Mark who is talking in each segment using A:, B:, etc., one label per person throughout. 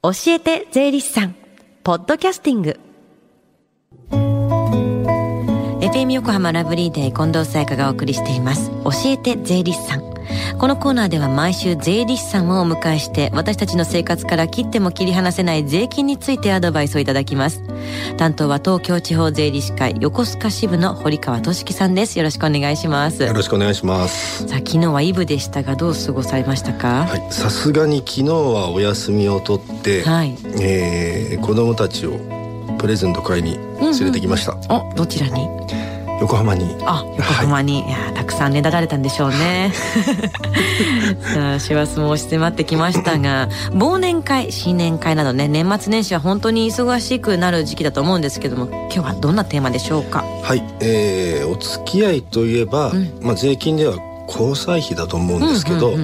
A: 教えて税理士さん。ポッドキャスティング。FM 横浜ラブリーデー近藤沙耶香がお送りしています。教えて税理士さん。このコーナーでは毎週税理士さんをお迎えして私たちの生活から切っても切り離せない税金についてアドバイスをいただきます。担当は東京地方税理士会横須賀支部の堀川俊樹さんです。よろしくお願いします。
B: よろしくお願いします
A: さあ昨日はイブでしたがどう過ごされましたか？
B: はい。さすがに昨日はお休みを取って、
A: はい。
B: えー子供たちをプレゼント買いに連れてきました、
A: おどちらに？
B: 横浜に。
A: あ横浜に、い、やたくさんねだられたんでしょうね。さあ師走も押し迫ってきましたが忘年会新年会などね年末年始は本当に忙しくなる時期だと思うんですけども今日はどんなテーマでしょうか？
B: はい、えーお付き合いといえば、
A: ん。
B: まあ、税金では交際費だと思うんですけど、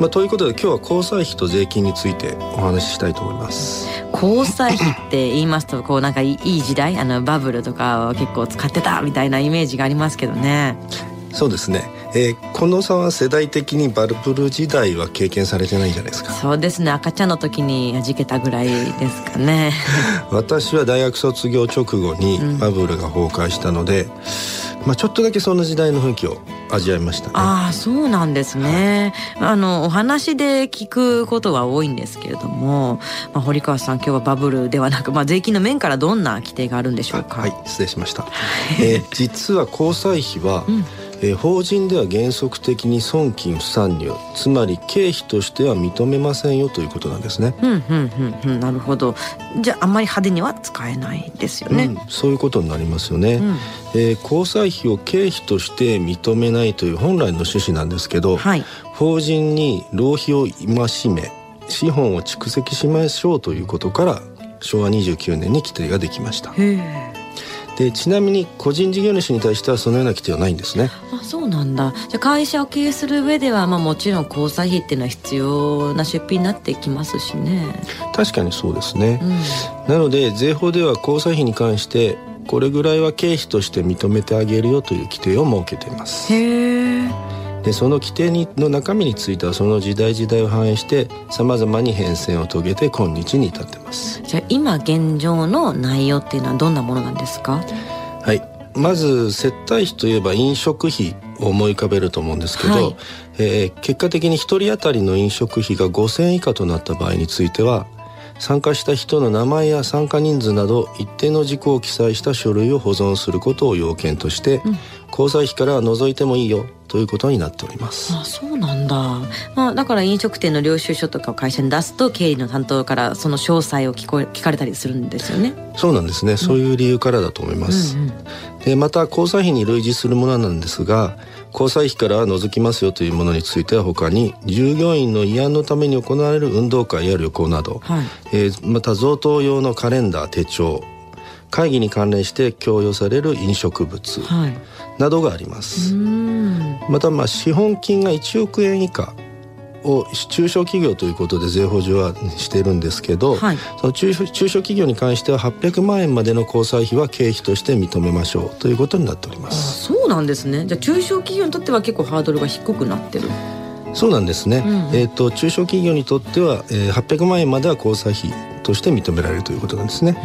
B: まあ、ということで今日は交際費と税金についてお話ししたいと思います
A: 交際費って言いますとこうなんかいい時代あのバブルとかを結構使ってたみたいなイメージがありますけどね。
B: そうですね、えー、近藤さんは世代的にバルブル時代は経験されてないんじゃないですか？
A: そうですね。赤ちゃんの時に弾けたぐらいですかね。
B: 私は大学卒業直後にバブルが崩壊したので、まあ、ちょっとだけその時代の雰囲気を味わいましたね。
A: ああそうなんですね、あのお話で聞くことは多いんですけれども、まあ、堀川さん今日はバブルではなく、まあ、税金の面からどんな規定があるんでしょうか？
B: はい失礼しました、えー実は交際費は、
A: ん
B: えー法人では原則的に損金不参入つまり経費としては認めませんよということなんですね、
A: うんうんうんうんなるほど。じゃああんまり派手には使えないですよね、
B: うん、そういうことになりますよね、
A: ん。
B: えー交際費を経費として認めないという本来の趣旨なんですけど、
A: はい。
B: 法人に浪費を戒め資本を蓄積しましょうということから昭和29年に規定ができました。
A: へえ
B: でちなみに個人事業主に対してはそのような規定はないんですね。
A: あそうなんだ。じゃあ会社を経営する上では、まあ、もちろん交際費っていうのは必要な出費になってきますしね。
B: 確かにそうですね。
A: う、ん。
B: なので税法では交際費に関してこれぐらいは経費として認めてあげるよという規定を設けています。
A: へえ
B: でその規定にの中身についてはその時代時代を反映してさまざまに変遷を遂げて今日に至ってます。
A: じゃあ今現状の内容っていうのはどんなものなんですか？
B: はい。まず接待費といえば飲食費を思い浮かべると思うんですけど、
A: はい。
B: えー結果的に1人当たりの飲食費が5,000円以下となった場合については参加した人の名前や参加人数など一定の事項を記載した書類を保存することを要件として、交際費からは除いてもいいよということになっております。
A: あそうなんだ、まあ、だから飲食店の領収書とかを会社に出すと経理の担当からその詳細を聞こえ聞かれたりするんですよね。
B: そうなんですね。そういう理由からだと思います。
A: うんうん
B: でまた交際費に類似するものなんですが交際費からは除きますよというものについては他に従業員の慰安のために行われる運動会や旅行など、
A: はい
B: えーまた贈答用のカレンダー手帳会議に関連して供与される飲食物
A: はい、
B: などがありま
A: う
B: す、
A: ん。
B: またまあ資本金が1億円以下を中小企業ということで税法上はしているんですけど、
A: はい。
B: その中小企業に関しては800万円までの交際費は経費として認めましょうということになっておりま
A: あ
B: す。
A: そうなんですね。じゃあ中小企業にとっては結構ハードルが低くなってる。
B: そうなんですね。
A: うん
B: えっ、と中小企業にとっては、えー、800万円までは交際費として認められるということなんですね。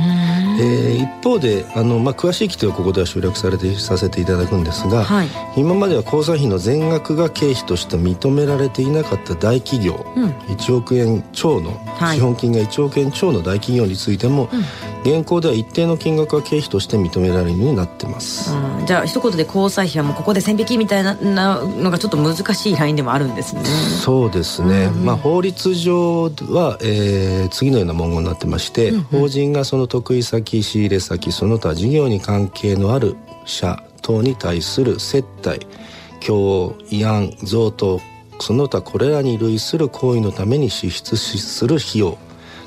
B: えー一方であの、まあ、詳しい規定はここでは省略されてさせていただくんですが、
A: はい。
B: 今までは交際費の全額が経費として認められていなかった大企業、
A: うん。
B: 1億円超の
A: はい。
B: 資本金が1億円超の大企業についても、現行では一定の金額は経費として認められるようになってます。
A: あーじゃあ一言で交際費はもうここで線引きみたいななのがちょっと難しいラインでもあるんですね。
B: そうですね、
A: うんうん
B: まあ、法律上は、えー次のような文言になってまして、法人がその得意先仕入れ先その他事業に関係のある者等に対する接待供与慰安贈答その他これらに類する行為のために支出する費用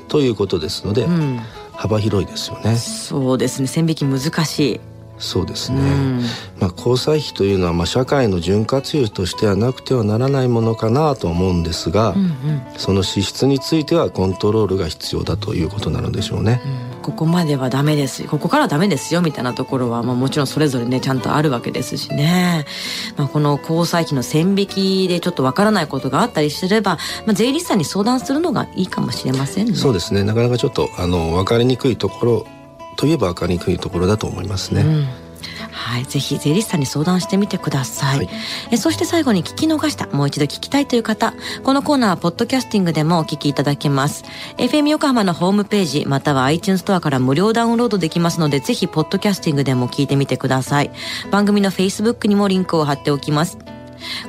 B: ということですので、
A: うん、
B: 幅広いですよね。
A: そうですね線引き難しい。
B: そうですね、
A: うん
B: まあ、交際費というのはまあ社会の潤滑油としてはなくてはならないものかなと思うんですが、
A: うんうん
B: その支出についてはコントロールが必要だということなのでしょうね。
A: うんここまではダメですここからはダメですよみたいなところは、まあ、もちろんそれぞれねちゃんとあるわけですしね、まあ、この交際費の線引きでちょっとわからないことがあったりすれば、まあ、税理士さんに相談するのがいいかもしれませんね。
B: そうですね。なかなかちょっとあの分かりにくいところといえば分かりにくいところだと思いますね。うん
A: はい、ぜひ税理士さんに相談してみてください、はい、えそして最後に聞き逃したもう一度聞きたいという方。このコーナーはポッドキャスティングでもお聞きいただけます。FM 横浜のホームページまたは iTunes ストアから無料ダウンロードできますのでぜひポッドキャスティングでも聞いてみてください。番組の Facebook にもリンクを貼っておきます。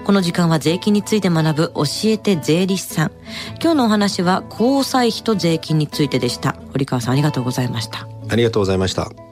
A: この時間は税金について学ぶ教えて税理士さん。今日のお話は交際費と税金についてでした。堀川さんありがとうございました。
B: ありがとうございました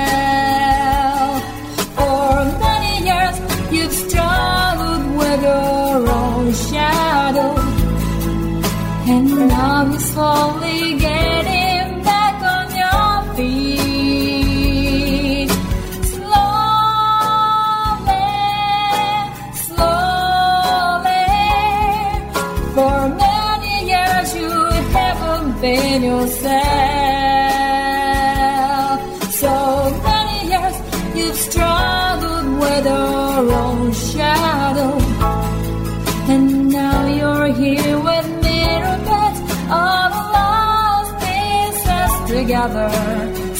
C: Haven't yourself. So many years you've struggled with your own shadow. And now you're here with me put all the lost pieces together.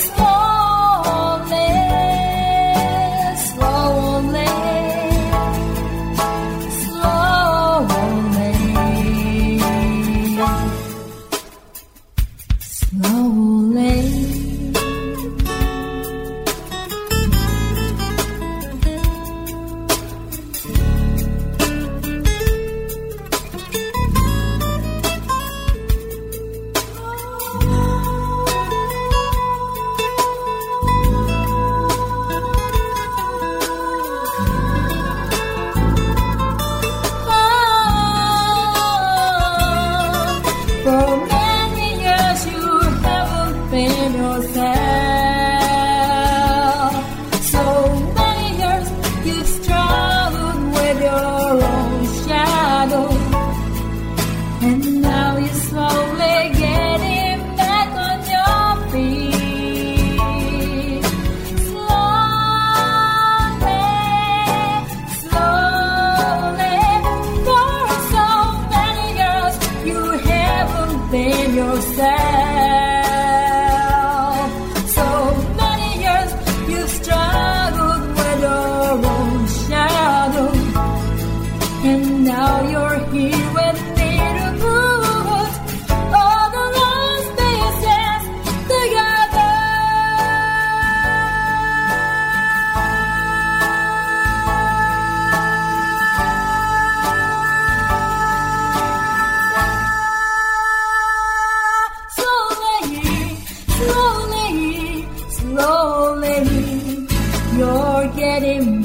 C: let him